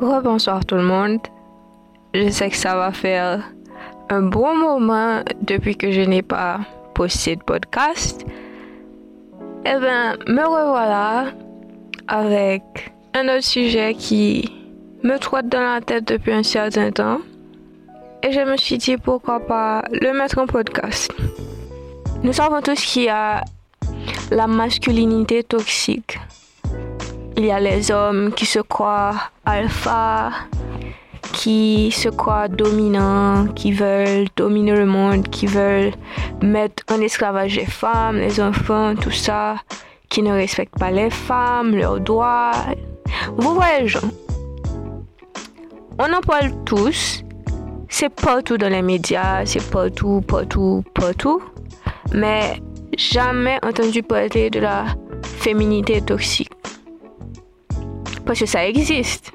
Rebonsoir tout le monde? Je sais que ça va faire un bon moment depuis que je n'ai pas posté de podcast. Eh bien, me revoilà avec un autre sujet qui me trotte dans la tête depuis un certain temps. Et je me suis dit pourquoi pas le mettre en podcast. Nous savons tous qu'il y a la masculinité toxique. Il y a les hommes qui se croient alpha, qui se croient dominants, qui veulent dominer le monde, qui veulent mettre en esclavage les femmes, les enfants, tout ça, qui ne respectent pas les femmes, leurs droits. Vous voyez, gens. On en parle tous. C'est partout dans les médias, c'est partout, partout, partout. Mais jamais entendu parler de la féminité toxique. Parce que ça existe.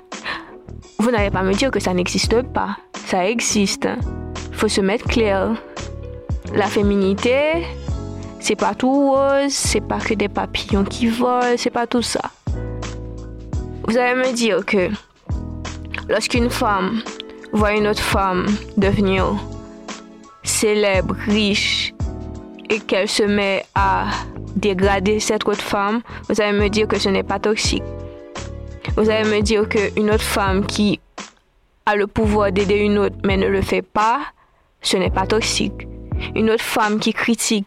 Vous n'allez pas me dire que ça n'existe pas. Ça existe. Faut se mettre clair. La féminité, c'est pas tout rose, c'est pas que des papillons qui volent, c'est pas tout ça. Vous allez me dire que lorsqu'une femme voit une autre femme devenir célèbre, riche, et qu'elle se met à dégrader cette autre femme, vous allez me dire que ce n'est pas toxique. Vous allez me dire qu'une autre femme qui a le pouvoir d'aider une autre mais ne le fait pas, ce n'est pas toxique. Une autre femme qui critique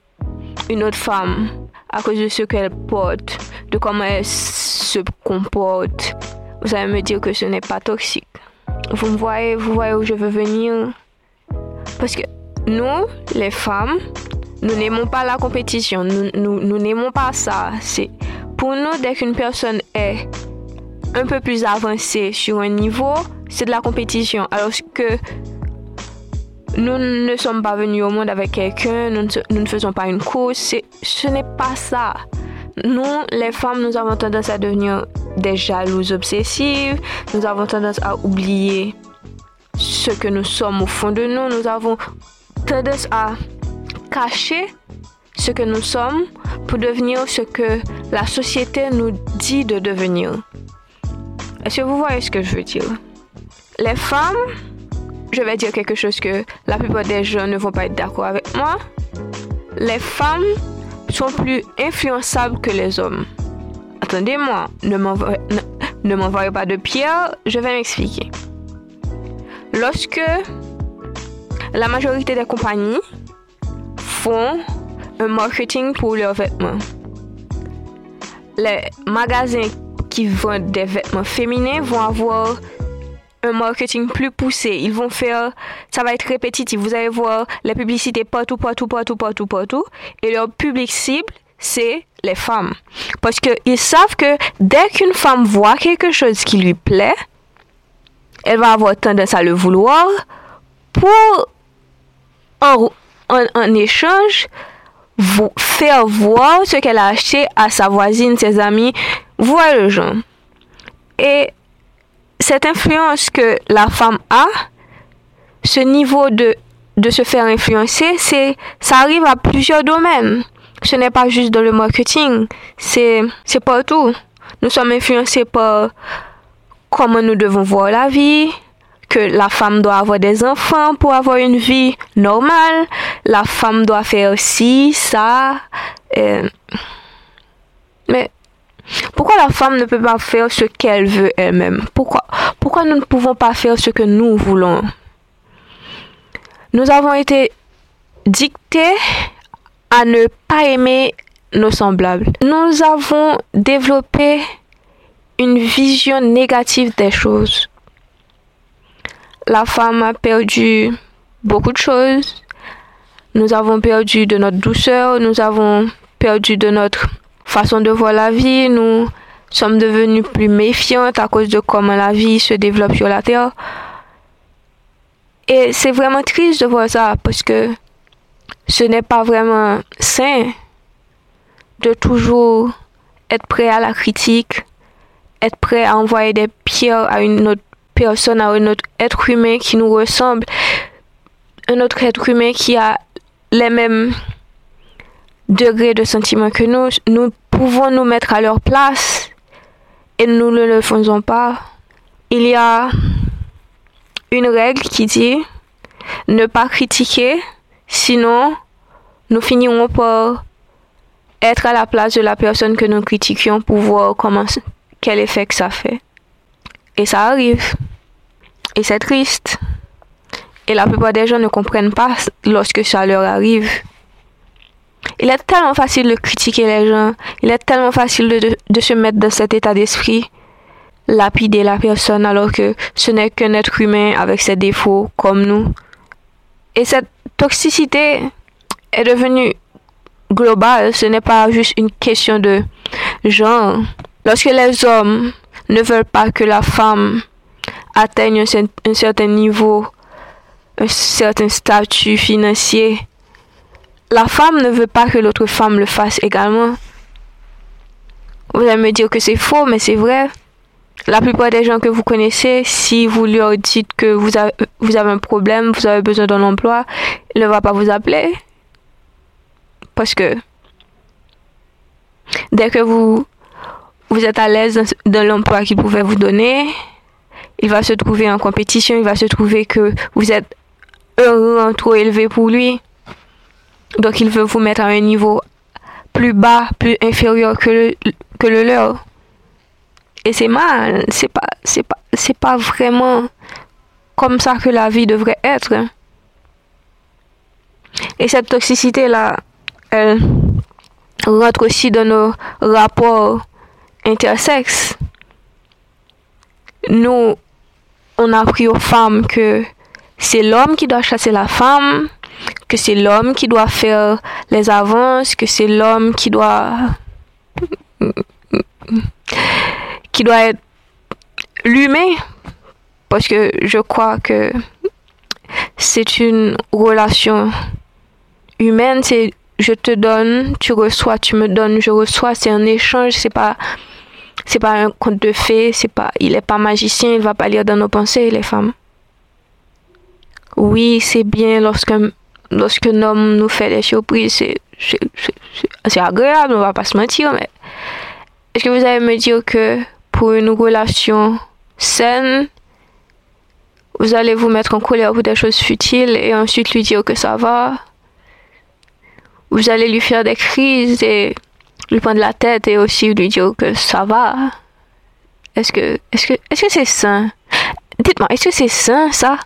une autre femme à cause de ce qu'elle porte, de comment elle se comporte, vous allez me dire que ce n'est pas toxique. Vous me voyez, vous voyez où je veux venir? Parce que nous, les femmes, nous n'aimons pas la compétition. Nous, nous, n'aimons pas ça. Pour nous, dès qu'une personne est un peu plus avancée sur un niveau, c'est de la compétition. Alors que nous ne sommes pas venus au monde avec quelqu'un, nous, nous, ne faisons pas une course. Ce n'est pas ça. Nous, les femmes, nous avons tendance à devenir des jalouses obsessives. Nous avons tendance à oublier ce que nous sommes au fond de nous. Nous avons tendance à cacher ce que nous sommes pour devenir ce que la société nous dit de devenir. Est-ce que vous voyez ce que je veux dire? Les femmes, je vais dire quelque chose que la plupart des gens ne vont pas être d'accord avec moi. Les femmes sont plus influençables que les hommes. Attendez-moi, ne m'envoyez pas de pierre, je vais m'expliquer. Lorsque la majorité des compagnies font un marketing pour leurs vêtements, les magasins qui vendent des vêtements féminins vont avoir un marketing plus poussé. Ils vont faire, ça va être répétitif. Vous allez voir les publicités partout, partout, partout, partout, partout. Et leur public cible, c'est les femmes. Parce qu'ils savent que dès qu'une femme voit quelque chose qui lui plaît, elle va avoir tendance à le vouloir pour, en, en, échange, faire voir ce qu'elle a acheté à sa voisine, ses amis. Voilà le genre. Et cette influence que la femme a, ce niveau de, de se faire influencer, c'est, ça arrive à plusieurs domaines. Ce n'est pas juste dans le marketing, c'est, c'est partout. Nous sommes influencés par comment nous devons voir la vie, que la femme doit avoir des enfants pour avoir une vie normale, la femme doit faire ci, ça. Euh, mais pourquoi la femme ne peut pas faire ce qu'elle veut elle-même? Pourquoi, pourquoi nous ne pouvons pas faire ce que nous voulons? Nous avons été dictés à ne pas aimer nos semblables. Nous avons développé une vision négative des choses. La femme a perdu beaucoup de choses. Nous avons perdu de notre douceur, nous avons perdu de notre façon de voir la vie, nous sommes devenus plus méfiantes à cause de comment la vie se développe sur la Terre. Et c'est vraiment triste de voir ça parce que ce n'est pas vraiment sain de toujours être prêt à la critique, être prêt à envoyer des pierres à une autre personne, à un autre être humain qui nous ressemble, un autre être humain qui a les mêmes degrés de sentiments que nous, nous pouvons nous mettre à leur place et nous ne le faisons pas il y a une règle qui dit ne pas critiquer, sinon nous finirons par être à la place de la personne que nous critiquions pour voir comment, quel effet que ça fait. Et ça arrive. Et c'est triste. Et la plupart des gens ne comprennent pas lorsque ça leur arrive. Il est tellement facile de critiquer les gens. Il est tellement facile de, se mettre dans cet état d'esprit lapider la personne alors que ce n'est qu'un être humain avec ses défauts comme nous. Et cette toxicité est devenue globale, ce n'est pas juste une question de genre. Lorsque les hommes ne veulent pas que la femme atteigne un, certain niveau, un certain statut financier, la femme ne veut pas que l'autre femme le fasse également. Vous allez me dire que c'est faux, mais c'est vrai. La plupart des gens que vous connaissez, si vous leur dites que vous avez, vous avez un problème, vous avez besoin d'un emploi, il ne va pas vous appeler. Parce que dès que vous, vous êtes à l'aise dans, l'emploi qu'il pouvait vous donner, il va se trouver en compétition, il va se trouver que vous êtes un trop élevé pour lui. Donc il veut vous mettre à un niveau plus bas, plus inférieur que le, leur. Et c'est mal, c'est pas, c'est pas, c'est pas vraiment comme ça que la vie devrait être. Et cette toxicité-là, elle rentre aussi dans nos rapports intersexes. Nous, on a appris aux femmes que c'est l'homme qui doit chasser la femme, que c'est l'homme qui doit faire les avances, que c'est l'homme qui doit qui doit être l'humain. Parce que je crois que c'est une relation humaine. C'est je te donne tu reçois tu me donnes je reçois. C'est un échange c'est pas c'est pas un conte de fées c'est pas il est pas magicien il va pas lire dans nos pensées les femmes oui c'est bien lorsque lorsqu'un homme nous fait des surprises c'est c'est agréable on va pas se mentir mais est-ce que vous allez me dire que pour une relation saine, vous allez vous mettre en colère pour des choses futiles et ensuite lui dire que ça va? Vous allez lui faire des crises et lui prendre la tête et aussi lui dire que ça va. Est-ce que est-ce que est-ce que c'est sain? Dites-moi, est-ce que c'est sain ça?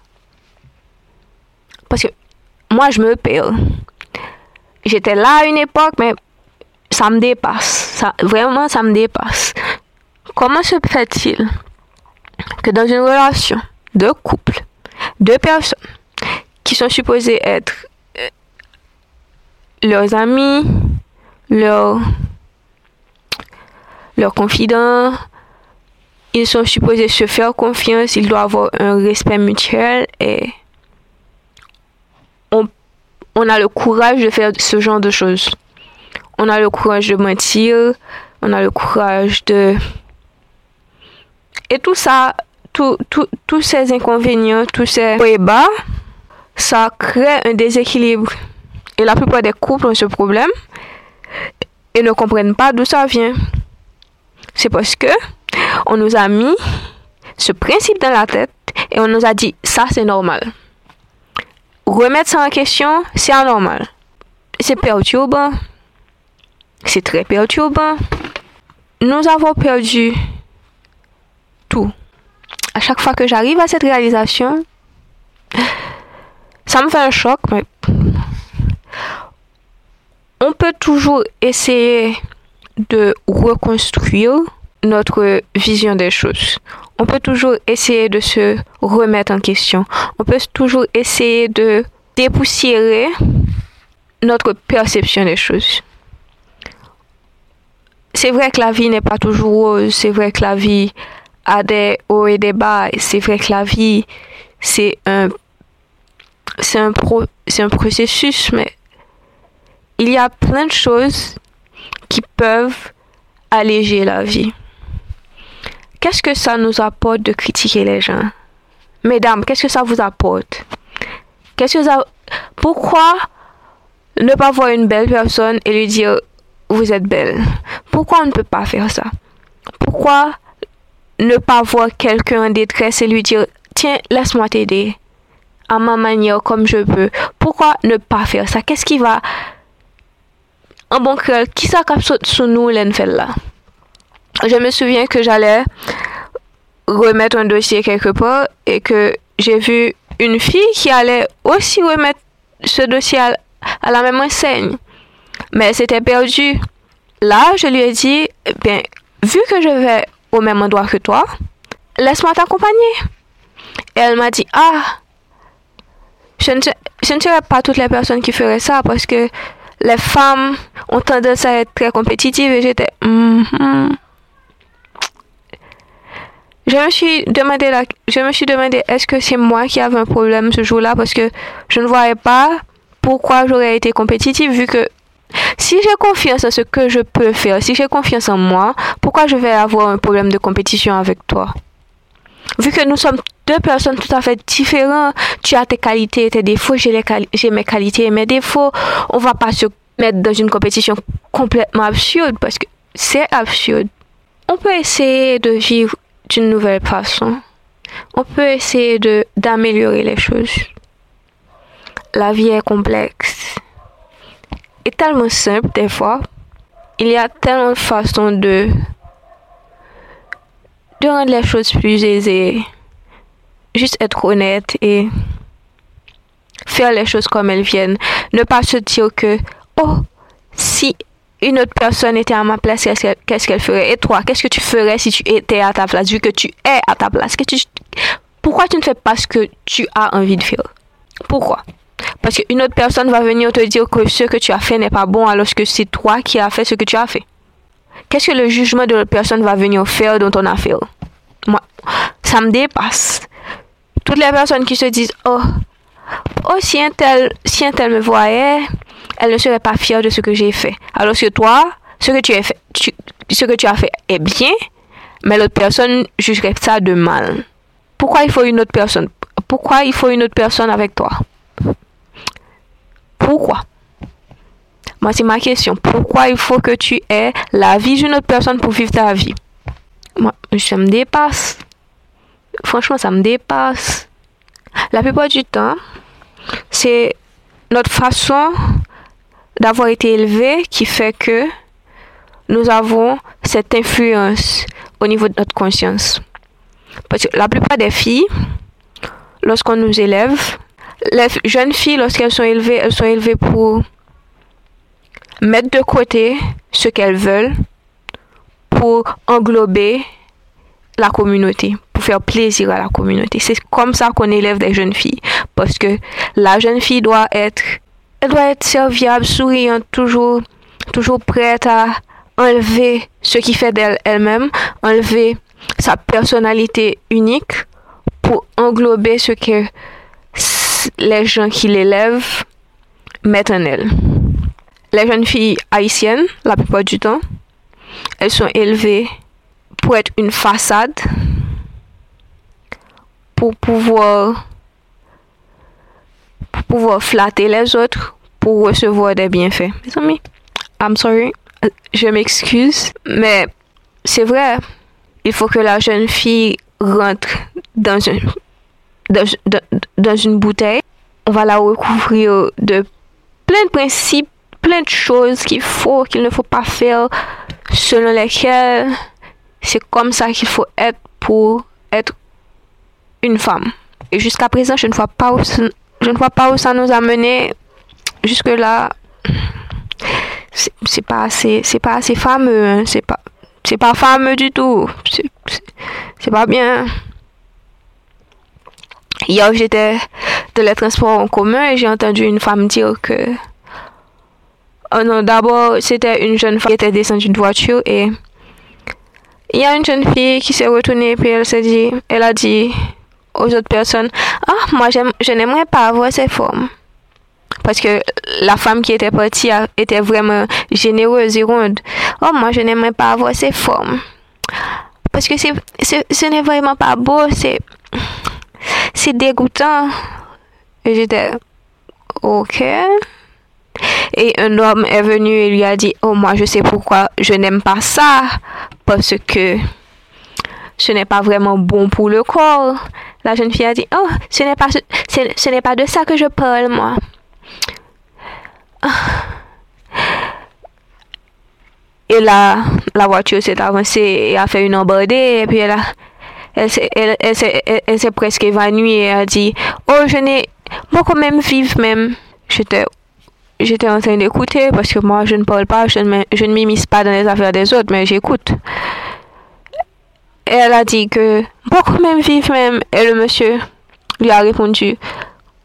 Parce que moi je me perds. J'étais là à une époque mais ça me dépasse. Ça vraiment ça me dépasse. Comment se fait-il que dans une relation de couple, deux personnes qui sont supposées être euh, leurs amis, leurs, leurs confidents, ils sont supposés se faire confiance, ils doivent avoir un respect mutuel et on, a le courage de faire ce genre de choses. On a le courage de mentir, on a le courage de et tout ça, tous ces inconvénients, tous ces bas, ça crée un déséquilibre. Et la plupart des couples ont ce problème et ne comprennent pas d'où ça vient. C'est parce que on nous a mis ce principe dans la tête et on nous a dit ça c'est normal. Remettre ça en question, c'est anormal. C'est perturbant. C'est très perturbant. Nous avons perdu tout. À chaque fois que j'arrive à cette réalisation, ça me fait un choc, mais on peut toujours essayer de reconstruire notre vision des choses. On peut toujours essayer de se remettre en question. On peut toujours essayer de dépoussiérer notre perception des choses. C'est vrai que la vie n'est pas toujours rose, c'est vrai que la vie a des hauts et des bas. C'est vrai que la vie, c'est un, c'est un, pro, un processus, mais il y a plein de choses qui peuvent alléger la vie. Qu'est-ce que ça nous apporte de critiquer les gens? Mesdames, qu'est-ce que ça vous apporte? Qu'est-ce que ça... Pourquoi ne pas voir une belle personne et lui dire vous êtes belle? Pourquoi on ne peut pas faire ça? Pourquoi ne pas voir quelqu'un en détresse et lui dire, tiens, laisse-moi t'aider à ma manière comme je peux. Pourquoi ne pas faire ça? Qu'est-ce qui va... En bon cœur, qui ça sous nous, l'enfel là? Je me souviens que j'allais remettre un dossier quelque part et que j'ai vu une fille qui allait aussi remettre ce dossier à, la même enseigne. Mais elle s'était perdue. Là, je lui ai dit, bien, vu que je vais au même endroit que toi, laisse-moi t'accompagner. Et elle m'a dit, ah, je ne, je ne serais pas toutes les personnes qui feraient ça parce que les femmes ont tendance à être très compétitives et j'étais, mm-hmm. Je me suis demandé, je me suis demandé est-ce que c'est moi qui avais un problème ce jour-là? Parce que je ne voyais pas pourquoi j'aurais été compétitive vu que si j'ai confiance en ce que je peux faire, si j'ai confiance en moi, pourquoi je vais avoir un problème de compétition avec toi? Vu que nous sommes deux personnes tout à fait différentes, tu as tes qualités et tes défauts, j'ai, mes qualités et mes défauts, on va pas se mettre dans une compétition complètement absurde parce que c'est absurde. On peut essayer de vivre d'une nouvelle façon. On peut essayer de d'améliorer les choses. La vie est complexe et tellement simple des fois. Il y a tellement de façons de de rendre les choses plus aisées. Juste être honnête et faire les choses comme elles viennent. Ne pas se dire que, oh, si une autre personne était à ma place, qu'est-ce qu'elle ferait? Et toi, qu'est-ce que tu ferais si tu étais à ta place, vu que tu es à ta place? Pourquoi tu ne fais pas ce que tu as envie de faire? Pourquoi? Parce qu'une autre personne va venir te dire que ce que tu as fait n'est pas bon alors que c'est toi qui as fait ce que tu as fait. Qu'est-ce que le jugement de l'autre personne va venir faire dans ton affaire? Moi, ça me dépasse. Toutes les personnes qui se disent, oh, oh si un tel, si un tel me voyait, elle ne serait pas fière de ce que j'ai fait. Alors que toi, ce que tu as fait, ce que tu as fait est bien, mais l'autre personne jugerait ça de mal. Pourquoi il faut une autre personne? Pourquoi il faut une autre personne avec toi? Pourquoi? Moi, c'est ma question. Pourquoi il faut que tu aies la vie d'une autre personne pour vivre ta vie? Moi, ça me dépasse. Franchement, ça me dépasse. La plupart du temps, c'est notre façon d'avoir été élevé qui fait que nous avons cette influence au niveau de notre conscience. Parce que la plupart des filles, lorsqu'on nous élève, les jeunes filles, lorsqu'elles sont élevées, elles sont élevées pour mettre de côté ce qu'elles veulent pour englober la communauté, pour faire plaisir à la communauté. C'est comme ça qu'on élève des jeunes filles. Parce que la jeune fille doit être elle doit être serviable, souriante, toujours, toujours prête à enlever ce qui fait d'elle elle-même, enlever sa personnalité unique pour englober ce que les gens qui l'élèvent mettent en elle. Les jeunes filles haïtiennes, la plupart du temps, elles sont élevées pour être une façade, pour pouvoir pour pouvoir flatter les autres, pour recevoir des bienfaits. Mes amis, I'm sorry, je m'excuse, mais c'est vrai, il faut que la jeune fille rentre dans une, dans, une bouteille. On va la recouvrir de plein de principes, plein de choses qu'il faut, qu'il ne faut pas faire, selon lesquelles c'est comme ça qu'il faut être pour être une femme. Et jusqu'à présent, je ne vois pas où, ça nous a mené jusque là. C'est pas assez, c'est pas assez fameux, hein. c'est pas, c'est pas fameux du tout. C'est pas bien. Hier, j'étais dans les transports en commun et j'ai entendu une femme dire que. Oh non, d'abord, c'était une jeune femme qui était descendue d'une voiture et. Il y a une jeune fille qui s'est retournée et puis elle s'est dit, elle a dit, aux autres personnes, ah, moi, je n'aimerais pas avoir ces formes. Parce que la femme qui était partie était vraiment généreuse et ronde. Oh, moi, je n'aimerais pas avoir ces formes. Parce que c'est, ce n'est vraiment pas beau, c'est, c'est dégoûtant. Et j'étais, ok. Et un homme est venu et lui a dit, oh, moi, je sais pourquoi je n'aime pas ça. Parce que ce n'est pas vraiment bon pour le corps. La jeune fille a dit, oh, ce n'est pas, de ça que je parle, moi. Et là, la voiture s'est avancée et a fait une embardée. Et puis elle, a, elle, elle, elle, s'est presque évanouie et a dit, oh, je n'ai, moi quand même vivre même. J'étais j'étais en train d'écouter parce que moi je ne parle pas, je ne, je ne m'immisce pas dans les affaires des autres, mais j'écoute. Et elle a dit que beaucoup même vivent même. Et le monsieur lui a répondu,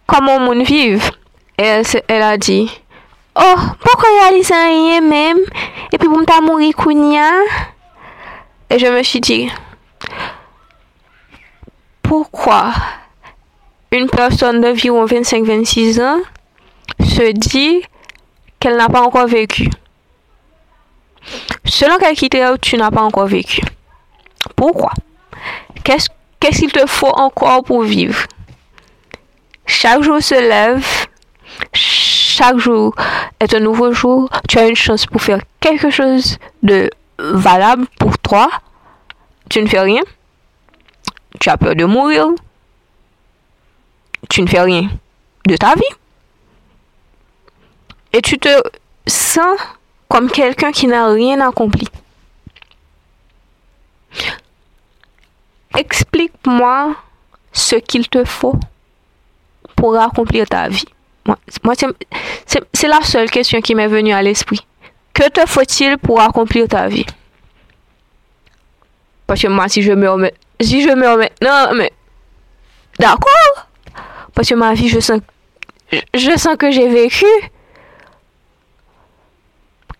comment on vive? Et elle, elle a dit, oh, pourquoi réaliser rien même? Et puis, pour me mourir kounia? Et je me suis dit, pourquoi une personne d'environ 25-26 ans se dit qu'elle n'a pas encore vécu. Selon quel critère tu n'as pas encore vécu? Pourquoi? Qu'est-ce qu'il te faut encore pour vivre? Chaque jour se lève, chaque jour est un nouveau jour, tu as une chance pour faire quelque chose de valable pour toi. Tu ne fais rien. Tu as peur de mourir. Tu ne fais rien de ta vie et tu te sens comme quelqu'un qui n'a rien accompli. Explique-moi ce qu'il te faut pour accomplir ta vie. C'est la seule question qui m'est venue à l'esprit. Que te faut-il pour accomplir ta vie? Parce que moi, si je me remets, si je me remets, non, mais, d'accord. Parce que ma vie, je sens que j'ai vécu.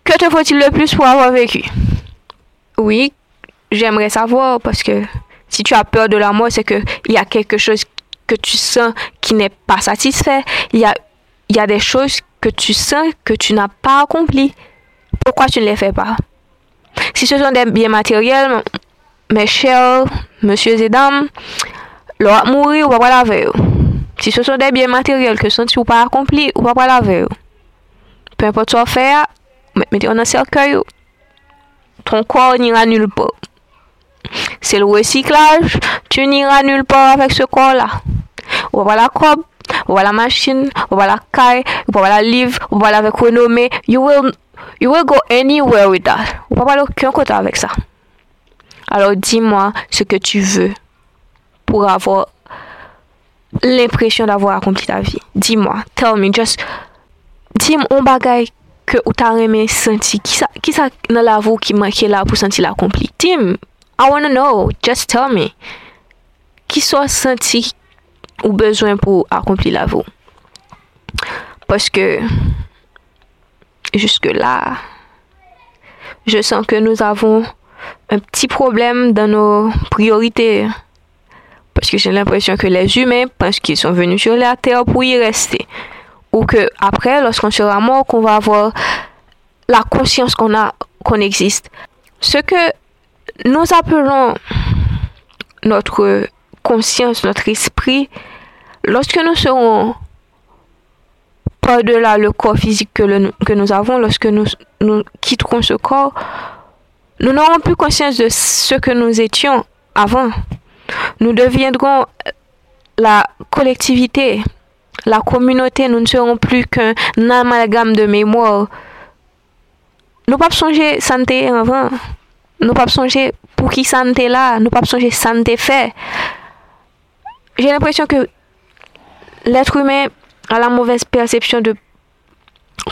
Que te faut-il le plus pour avoir vécu? Oui, j'aimerais savoir parce que si tu as peur de la mort, c'est qu'il y a quelque chose que tu sens qui n'est pas satisfait. Il y a, des choses que tu sens que tu n'as pas accomplies. Pourquoi tu ne les fais pas? Si ce sont des biens matériels, mes chers messieurs et dames, leur mourir ou pas la veille. Si ce sont des biens matériels que tu n'as pas accompli ou pas la. Peu importe ce que tu faire, mettez en un cercueil, ton corps n'ira nulle part. C'est le recyclage, tu n'iras nulle part avec ce corps-là. On va la cob, on va la machine, on va la caille, on va la livre, on va avec renommée. You will, you will go anywhere with that. On va pas aucun côté avec ça. Alors dis-moi ce que tu veux pour avoir l'impression d'avoir accompli ta vie. Dis-moi, tell me, just dis-moi un bagage ke ou ta reme senti, ki sa, ki sa nan la vou ki manke la pou senti la kompli. Tim, I wanna know, just tell me, ki sa so senti ou bezwen pou akompli la vou. Paske, juske la, je san ke nou avon un pti problem dan nou priorite. Paske jen l'impresyon ke les humen pense ki son venu sur la terre pou y reste. Ou que après, lorsqu'on sera mort, qu'on va avoir la conscience qu'on a, qu'on existe. Ce que nous appelons notre conscience, notre esprit, lorsque nous serons par-delà le corps physique que, que nous avons, lorsque nous, nous quitterons ce corps, nous n'aurons plus conscience de ce que nous étions avant. Nous deviendrons la collectivité, la communauté, nous ne serons plus qu'un amalgame de mémoire. Nous pas songer santé avant. Nous pas songer pour qui santé là. Nous pas songer santé fait. J'ai l'impression que l'être humain a la mauvaise perception de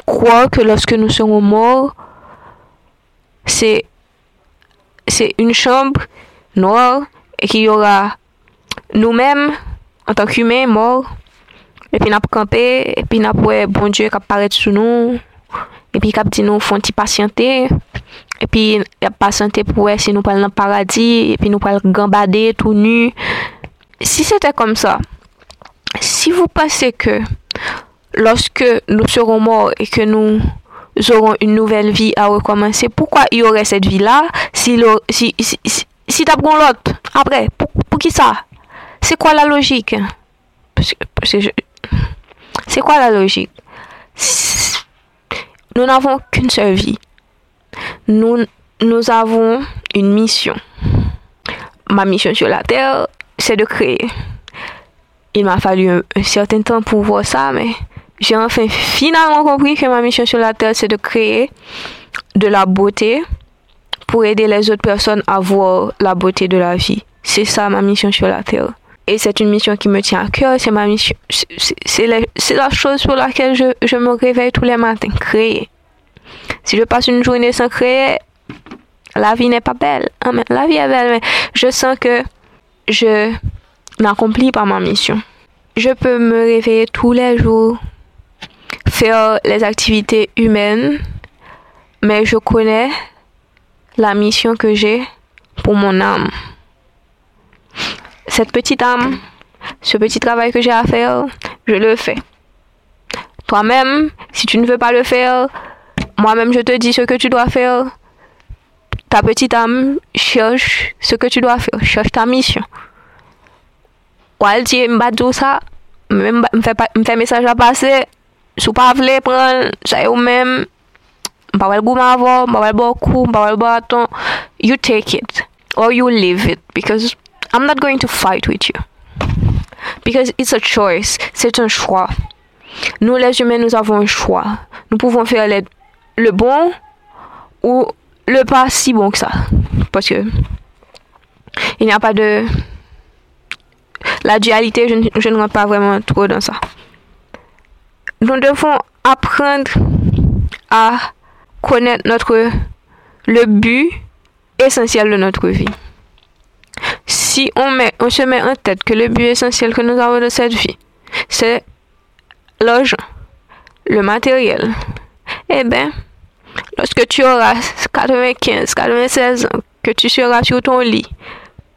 croire que lorsque nous serons morts, c'est c'est une chambre noire et qu'il y aura nous-mêmes en tant qu'humains morts epi nap kampe, epi nap wè bon Diyo kap paret sou nou, epi kap di nou fon ti pasyante, epi ap pasyante pou wè si nou pal nan paradis, epi nou pal gambade tout nu. Si sete kom sa, si vou pase ke, loske nou seron mor, e ke nou zoron un nouvel vi a rekomansi, poukwa y ore set vi la, si tap gon lot, apre, pou ki sa? Se kwa la logik? C'est quoi la logique? Nous n'avons qu'une seule vie. Nous, nous avons une mission. ma mission sur la terre, c'est de créer. Il m'a fallu un, certain temps pour voir ça, mais j'ai enfin finalement compris que ma mission sur la terre, c'est de créer de la beauté pour aider les autres personnes à voir la beauté de la vie. C'est ça ma mission sur la terre. Et c'est une mission qui me tient à cœur. C'est ma mission. C'est la, chose pour laquelle je, je me réveille tous les matins. Créer. Si je passe une journée sans créer, la vie n'est pas belle. Ah, la vie est belle, mais je sens que je n'accomplis pas ma mission. Je peux me réveiller tous les jours, faire les activités humaines, mais je connais la mission que j'ai pour mon âme. Cette petite âme, ce petit travail que j'ai à faire, je le fais. Toi-même, si tu ne veux pas le faire, moi-même je te dis ce que tu dois faire ta petite âme cherche ce que tu dois faire, cherche ta mission. Ou elle dit, m'a dit ça, me fait message à passer, si pas voulez prendre, ça ou même, pas le goût m'avoir, pas le beaucoup, pas le bâton, you take it or you leave it because I'm not going to fight with you. Because it's a choice, c'est un choix. Nous les humains, nous avons un choix. Nous pouvons faire le bon ou le pas si bon que ça. Parce que il n'y a pas de... La dualité, je, ne rentre pas vraiment trop dans ça. Nous devons apprendre à connaître notre le but essentiel de notre vie. Si on, se met en tête que le but essentiel que nous avons de cette vie, c'est l'argent, le matériel, eh bien, Lorsque tu auras 95, 96 ans, que tu seras sur ton lit,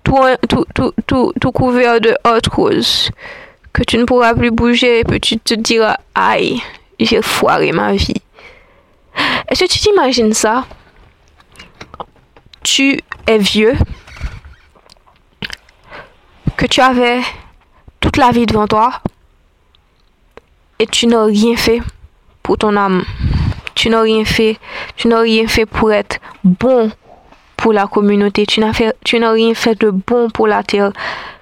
tout, tout, tout, tout, couvert de haute rose, que tu ne pourras plus bouger, et que tu te diras, aïe, j'ai foiré ma vie. Est-ce que tu t'imagines ça? Tu es vieux, que tu avais toute la vie devant toi, et tu n'as rien fait pour ton âme. Tu n'as rien fait, tu n'as rien fait pour être bon pour la communauté, tu n'as tu n'as rien fait de bon pour la terre,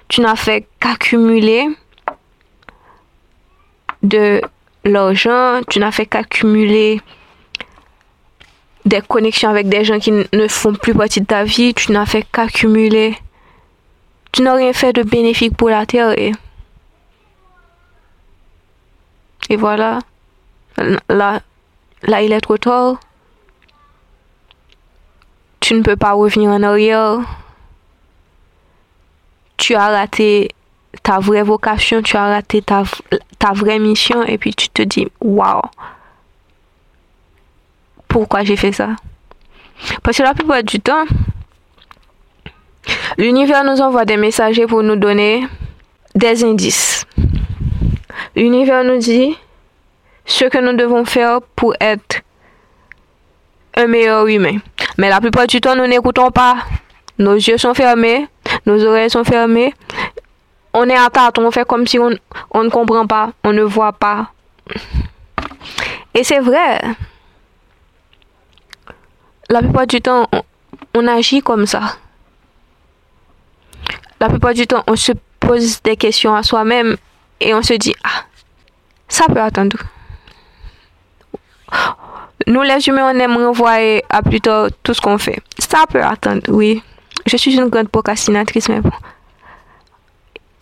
tu n'as fait qu'accumuler de l'argent, tu n'as fait qu'accumuler des connexions avec des gens qui ne font plus partie de ta vie, tu n'as fait qu'accumuler, tu n'as rien fait de bénéfique pour la terre et, et voilà, là, Là, il est trop tard. Tu ne peux pas revenir en arrière. Tu as raté ta vraie vocation, tu as raté ta, ta vraie mission et puis tu te dis, waouh, pourquoi j'ai fait ça? Parce que la plupart du temps, l'univers nous envoie des messagers pour nous donner des indices. L'univers nous dit, ce que nous devons faire pour être un meilleur humain. Mais la plupart du temps, nous n'écoutons pas. Nos yeux sont fermés, nos oreilles sont fermées. On est à tâtons, on fait comme si on, on ne comprend pas, on ne voit pas. Et c'est vrai. La plupart du temps, on, on agit comme ça. La plupart du temps, on se pose des questions à soi-même et on se dit, ah, ça peut attendre. Nous, les humains, on aime renvoyer à plus tard tout ce qu'on fait. Ça peut attendre, oui. Je suis une grande procrastinatrice, mais bon.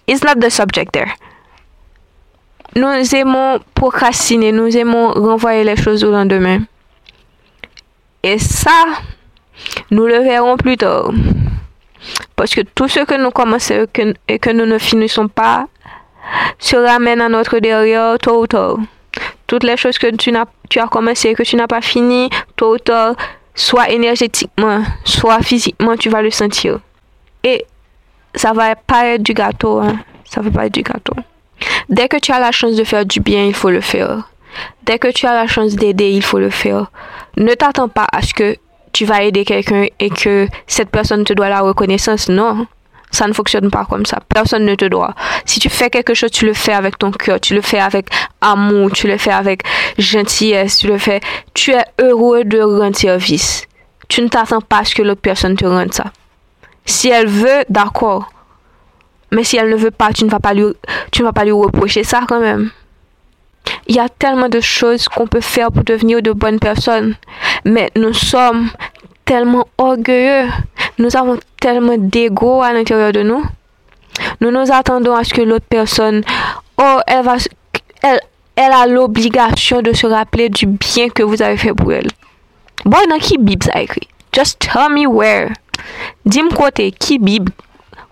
It's not the subject there. Nous aimons procrastiner, nous aimons renvoyer les choses au lendemain. Et ça, nous le verrons plus tard. Parce que tout ce que nous commençons et que nous ne finissons pas se ramène à notre derrière tôt ou tard toutes les choses que tu, as, commencé, que tu n'as pas fini, tôt ou tard, soit énergétiquement, soit physiquement, tu vas le sentir. Et ça va pas être du gâteau, hein. Ça va pas être du gâteau. Dès que tu as la chance de faire du bien, il faut le faire. Dès que tu as la chance d'aider, il faut le faire. Ne t'attends pas à ce que tu vas aider quelqu'un et que cette personne te doit la reconnaissance. Non. Ça ne fonctionne pas comme ça. Personne ne te doit. Si tu fais quelque chose, tu le fais avec ton cœur, tu le fais avec amour, tu le fais avec gentillesse, tu le fais. Tu es heureux de rendre service. Tu ne t'attends pas à ce que l'autre personne te rende ça. Si elle veut, d'accord. Mais si elle ne veut pas, tu ne vas pas lui, tu ne vas pas lui reprocher ça quand même. Il y a tellement de choses qu'on peut faire pour devenir de bonnes personnes. Mais nous sommes tellement orgueilleux. Nous avons tellement d'ego à l'intérieur de nous. Nous nous attendons à ce que l'autre personne, oh, elle va, elle, elle a l'obligation de se rappeler du bien que vous avez fait pour elle. Bon, dans qui Bible ça écrit? Just tell me where. Dis-moi côté, qui Bible,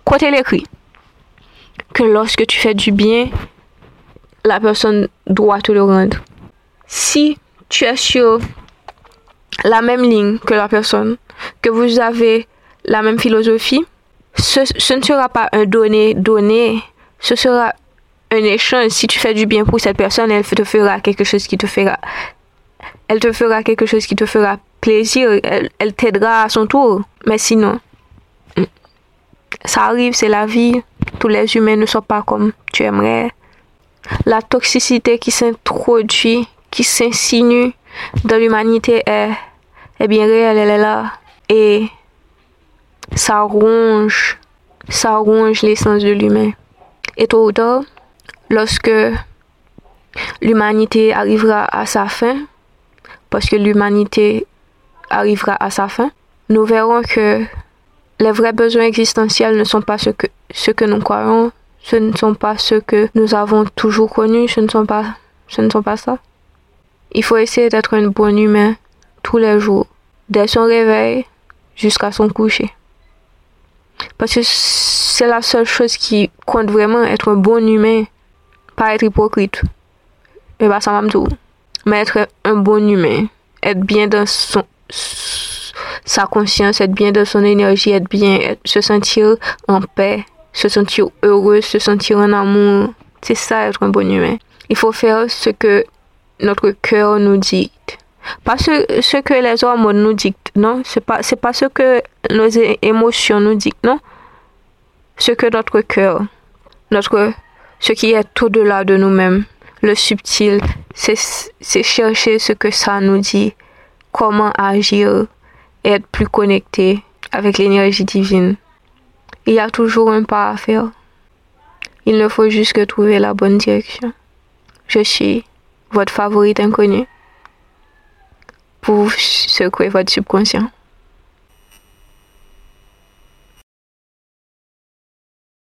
côté l'écrit. Que lorsque tu fais du bien, la personne doit te le rendre. Si tu es sur la même ligne que la personne, que vous avez la même philosophie, ce, ne sera pas un donné-donné, ce sera un échange. Si tu fais du bien pour cette personne, elle te fera quelque chose qui te fera, elle te fera quelque chose qui te fera plaisir, elle, elle t'aidera à son tour. Mais sinon, ça arrive, c'est la vie. Tous les humains ne sont pas comme tu aimerais. La toxicité qui s'introduit, qui s'insinue dans l'humanité est, est bien réelle, elle est là. Et ça ronge, ça ronge l'essence de l'humain. Et tôt ou tard, lorsque l'humanité arrivera à sa fin, parce que l'humanité arrivera à sa fin, nous verrons que les vrais besoins existentiels ne sont pas ce que, ce que nous croyons, ce ne sont pas ceux que nous avons toujours connus, ce ne sont pas, ce ne sont pas ça. Il faut essayer d'être un bon humain tous les jours, dès son réveil jusqu'à son coucher. Parce que c'est la seule chose qui compte vraiment, être un bon humain, pas être hypocrite. Et bah ça m'a Mais être un bon humain, être bien dans son, sa conscience, être bien dans son énergie, être bien, se sentir en paix, se sentir heureux, se sentir en amour. C'est ça être un bon humain. Il faut faire ce que notre cœur nous dit. Pas ce, ce que les hommes nous dictent, non. C'est pas, c'est pas ce que nos émotions nous dictent, non. Ce que notre cœur, notre, ce qui est au-delà de nous-mêmes, le subtil, c'est, c'est chercher ce que ça nous dit, comment agir, être plus connecté avec l'énergie divine. Il y a toujours un pas à faire. Il ne faut juste que trouver la bonne direction. Je suis votre favorite inconnue pour secouer votre subconscient.